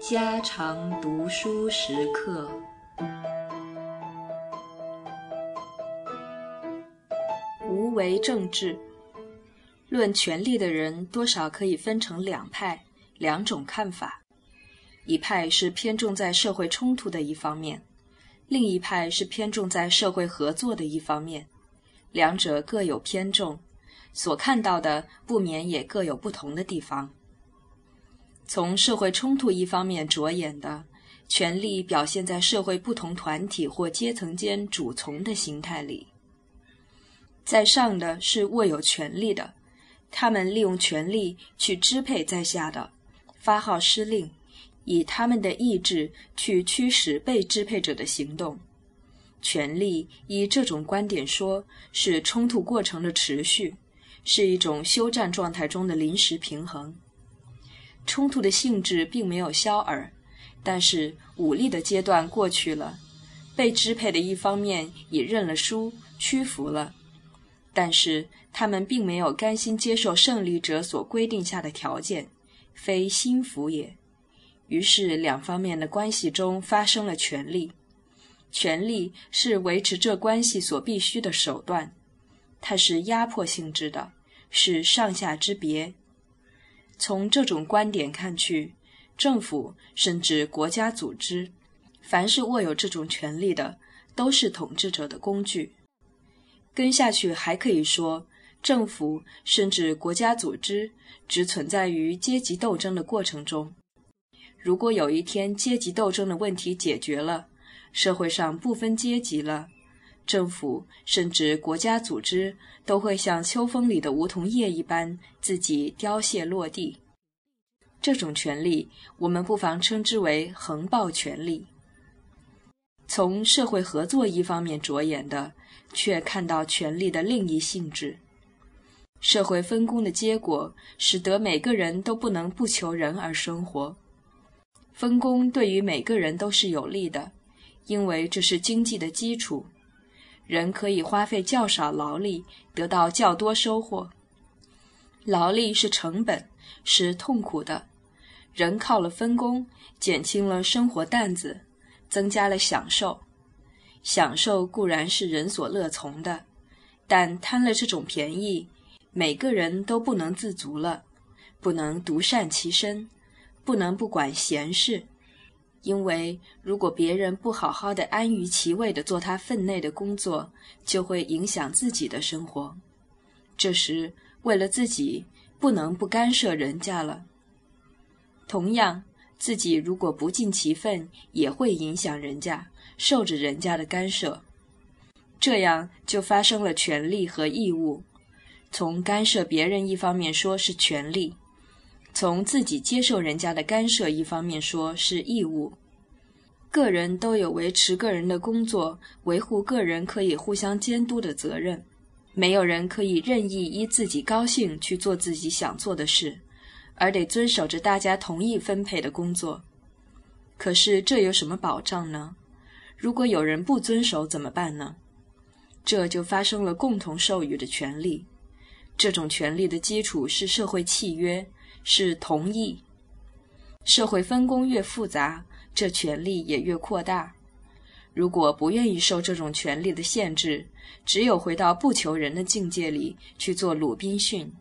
家常读书时刻。无为政治，论权力的人多少可以分成两派、两种看法。一派是偏重在社会冲突的一方面，另一派是偏重在社会合作的一方面。两者各有偏重，所看到的不免也各有不同的地方。从社会冲突一方面着眼的，权力表现在社会不同团体或阶层间主从的形态里。在上的是握有权力的，他们利用权力去支配在下的，发号施令，以他们的意志去驱使被支配者的行动。权力以这种观点说，是冲突过程的持续，是一种休战状态中的临时平衡。冲突的性质并没有消耳，但是武力的阶段过去了，被支配的一方面已认了输，屈服了，但是他们并没有甘心接受胜利者所规定下的条件，非心服也。于是两方面的关系中发生了权力，权力是维持这关系所必须的手段，它是压迫性质的，是上下之别。从这种观点看去，政府甚至国家组织，凡是握有这种权力的，都是统治者的工具。跟下去还可以说，政府甚至国家组织只存在于阶级斗争的过程中。如果有一天阶级斗争的问题解决了，社会上不分阶级了，政府甚至国家组织。都会像秋风里的梧桐叶一般，自己凋谢落地。这种权利，我们不妨称之为横暴权利。从社会合作一方面着眼的，却看到权力的另一性质。社会分工的结果，使得每个人都不能不求人而生活。分工对于每个人都是有利的，因为这是经济的基础。人可以花费较少劳力得到较多收获。劳力是成本，是痛苦的。人靠了分工，减轻了生活担子，增加了享受。享受固然是人所乐从的，但贪了这种便宜，每个人都不能自足了，不能独善其身，不能不管闲事。因为如果别人不好好的安于其位的做他分内的工作，就会影响自己的生活。这时为了自己，不能不干涉人家了。同样，自己如果不尽其分，也会影响人家，受着人家的干涉。这样就发生了权利和义务。从干涉别人一方面说是权利。从自己接受人家的干涉一方面说是义务，个人都有维持个人的工作、维护个人可以互相监督的责任。没有人可以任意依自己高兴去做自己想做的事，而得遵守着大家同意分配的工作。可是这有什么保障呢？如果有人不遵守怎么办呢？这就发生了共同授予的权利。这种权利的基础是社会契约。是同意。社会分工越复杂，这权力也越扩大。如果不愿意受这种权力的限制，只有回到不求人的境界里去做鲁滨逊，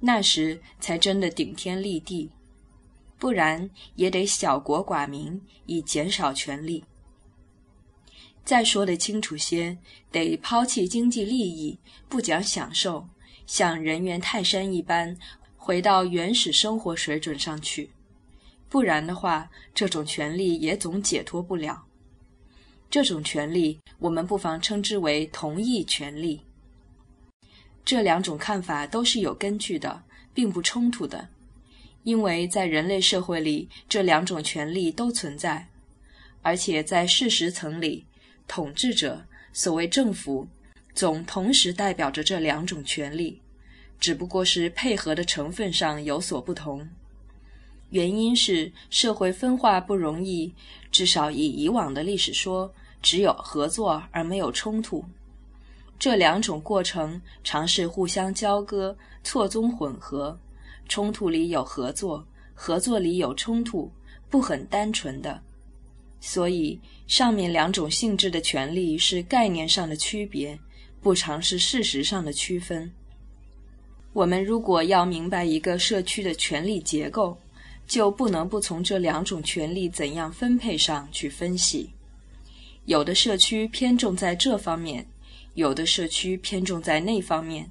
那时才真的顶天立地。不然也得小国寡民，以减少权力。再说得清楚些，得抛弃经济利益，不讲享受，像人猿泰山一般。回到原始生活水准上去，不然的话，这种权利也总解脱不了。这种权利，我们不妨称之为同意权利。这两种看法都是有根据的，并不冲突的，因为在人类社会里，这两种权利都存在，而且在事实层里，统治者所谓政府，总同时代表着这两种权利。只不过是配合的成分上有所不同，原因是社会分化不容易，至少以以往的历史说，只有合作而没有冲突。这两种过程尝试互相交割、错综混合，冲突里有合作，合作里有冲突，不很单纯的。所以，上面两种性质的权利是概念上的区别，不常是事实上的区分。我们如果要明白一个社区的权力结构，就不能不从这两种权利怎样分配上去分析。有的社区偏重在这方面，有的社区偏重在那方面，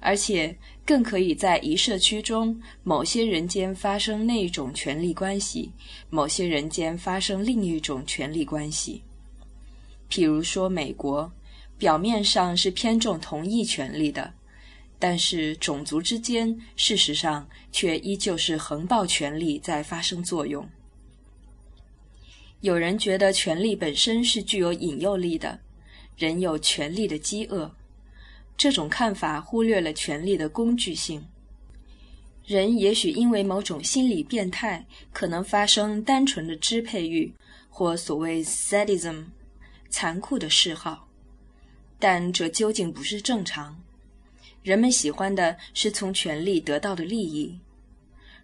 而且更可以在一社区中某些人间发生那一种权力关系，某些人间发生另一种权力关系。譬如说，美国表面上是偏重同一权利的，但是种族之间事实上却依旧是横暴权力在发生作用。有人觉得权力本身是具有引诱力的，人有权力的饥饿。这种看法忽略了权力的工具性。人也许因为某种心理变态，可能发生单纯的支配欲，或所谓 sadism，残酷的嗜好。但这究竟不是正常。人们喜欢的是从权力得到的利益。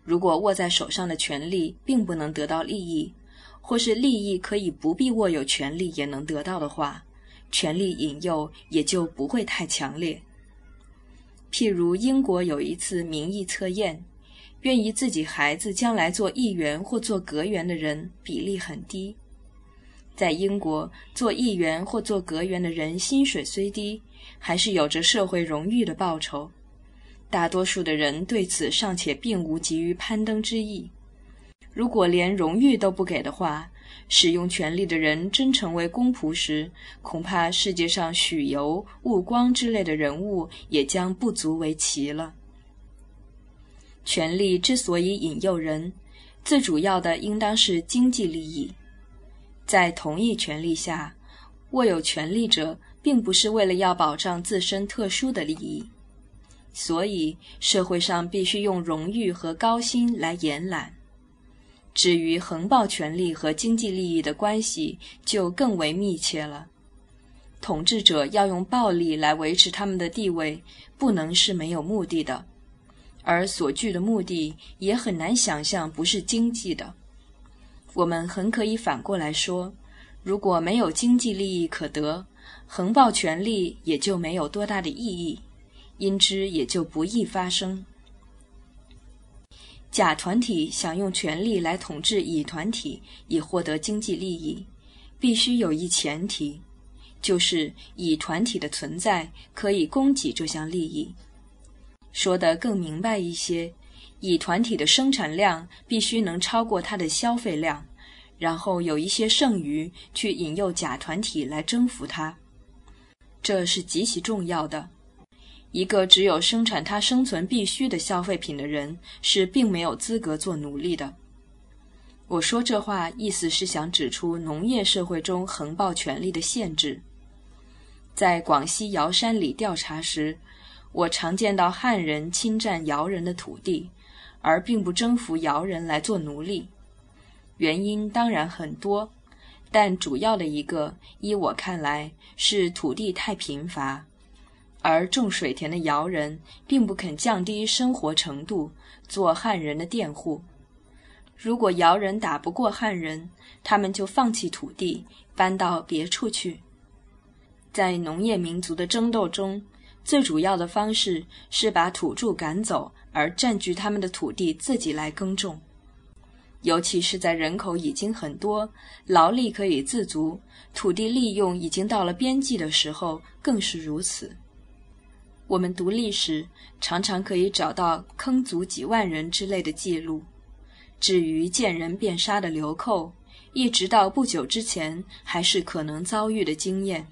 如果握在手上的权力并不能得到利益，或是利益可以不必握有权力也能得到的话，权力引诱也就不会太强烈。譬如英国有一次民意测验，愿意自己孩子将来做议员或做阁员的人比例很低。在英国，做议员或做阁员的人薪水虽低，还是有着社会荣誉的报酬。大多数的人对此尚且并无急于攀登之意。如果连荣誉都不给的话，使用权力的人真成为公仆时，恐怕世界上许由、悟光之类的人物也将不足为奇了。权力之所以引诱人，最主要的应当是经济利益。在同一权利下，握有权利者并不是为了要保障自身特殊的利益，所以社会上必须用荣誉和高薪来延揽。至于横暴权力和经济利益的关系，就更为密切了。统治者要用暴力来维持他们的地位，不能是没有目的的，而所具的目的也很难想象不是经济的。我们很可以反过来说：如果没有经济利益可得，横暴权力也就没有多大的意义，因之也就不易发生。甲团体想用权力来统治乙团体，以获得经济利益，必须有一前提，就是乙团体的存在可以供给这项利益。说得更明白一些，乙团体的生产量必须能超过它的消费量，然后有一些剩余去引诱甲团体来征服它，这是极其重要的。一个只有生产他生存必需的消费品的人，是并没有资格做奴隶的。我说这话，意思是想指出农业社会中横暴权力的限制。在广西瑶山里调查时，我常见到汉人侵占瑶人的土地，而并不征服瑶人来做奴隶。原因当然很多，但主要的一个，依我看来，是土地太贫乏。而种水田的瑶人并不肯降低生活程度，做汉人的佃户。如果瑶人打不过汉人，他们就放弃土地，搬到别处去。在农业民族的争斗中，最主要的方式是把土著赶走，而占据他们的土地自己来耕种。尤其是在人口已经很多、劳力可以自足、土地利用已经到了边际的时候，更是如此。我们读历史，常常可以找到坑族几万人之类的记录。至于见人便杀的流寇，一直到不久之前还是可能遭遇的经验。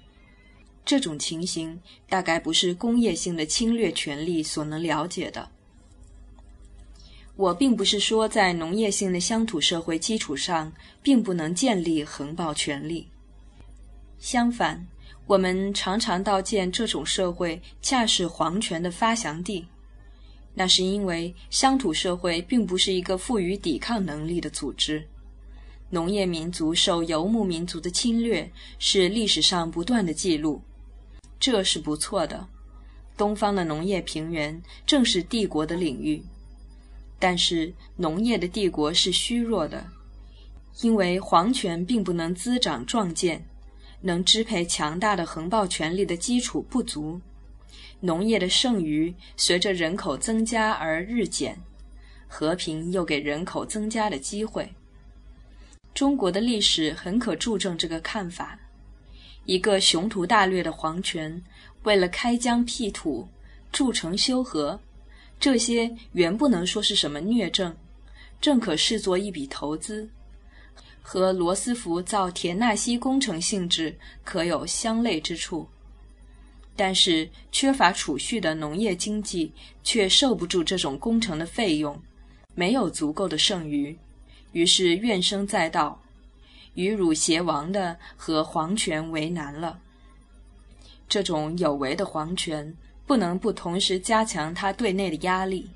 这种情形大概不是工业性的侵略权力所能了解的。我并不是说在农业性的乡土社会基础上，并不能建立横暴权力。相反。我们常常道见这种社会恰是皇权的发祥地，那是因为乡土社会并不是一个富于抵抗能力的组织。农业民族受游牧民族的侵略是历史上不断的记录，这是不错的。东方的农业平原正是帝国的领域，但是农业的帝国是虚弱的，因为皇权并不能滋长壮健，能支配强大的横暴权力的基础不足。农业的剩余随着人口增加而日减，和平又给人口增加的机会。中国的历史很可注证这个看法。一个雄图大略的皇权，为了开疆辟土、筑城修河，这些原不能说是什么虐政，正可视作一笔投资，和罗斯福造田纳西工程性质可有相类之处。但是，缺乏储蓄的农业经济却受不住这种工程的费用，没有足够的剩余，于是怨声载道。与汝偕亡的和皇权为难了。这种有为的皇权不能不同时加强他对内的压力，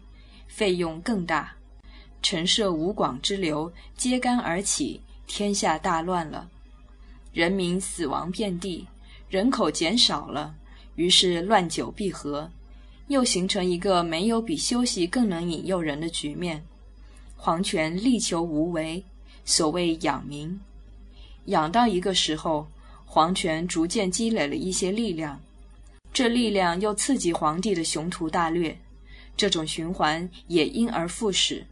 费用更大。陈涉吴广之流揭竿而起，天下大乱了，人民死亡遍地，人口减少了，于是乱久必合，又形成一个没有比休息更能引诱人的局面。皇权力求无为，所谓养民。养到一个时候，皇权逐渐积累了一些力量，这力量又刺激皇帝的雄图大略，这种循环也因而复始。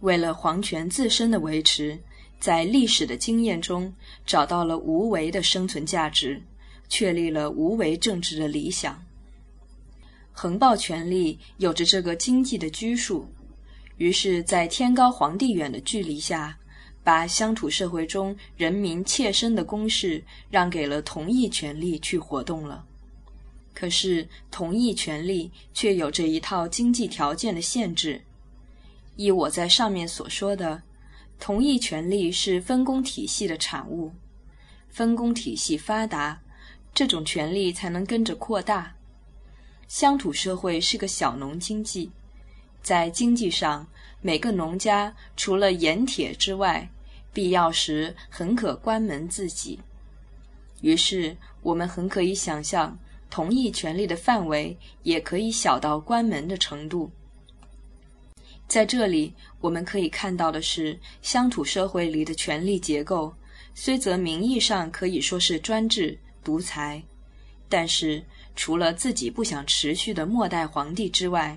为了皇权自身的维持，在历史的经验中找到了无为的生存价值，确立了无为政治的理想。横暴权力有着这个经济的拘束，于是，在天高皇帝远的距离下。把乡土社会中人民切身的公事让给了同意权利去活动了，可是同意权利却有着一套经济条件的限制。依我在上面所说的，同意权利是分工体系的产物，分工体系发达，这种权利才能跟着扩大。乡土社会是个小农经济，在经济上，每个农家除了盐铁之外，必要时很可关门自己，于是我们很可以想象，同一权力的范围也可以小到关门的程度。在这里，我们可以看到的是，乡土社会里的权力结构，虽则名义上可以说是专制独裁，但是除了自己不想持续的末代皇帝之外，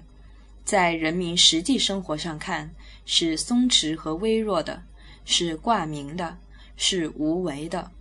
在人民实际生活上看，是松弛和微弱的。是挂名的，是无为的。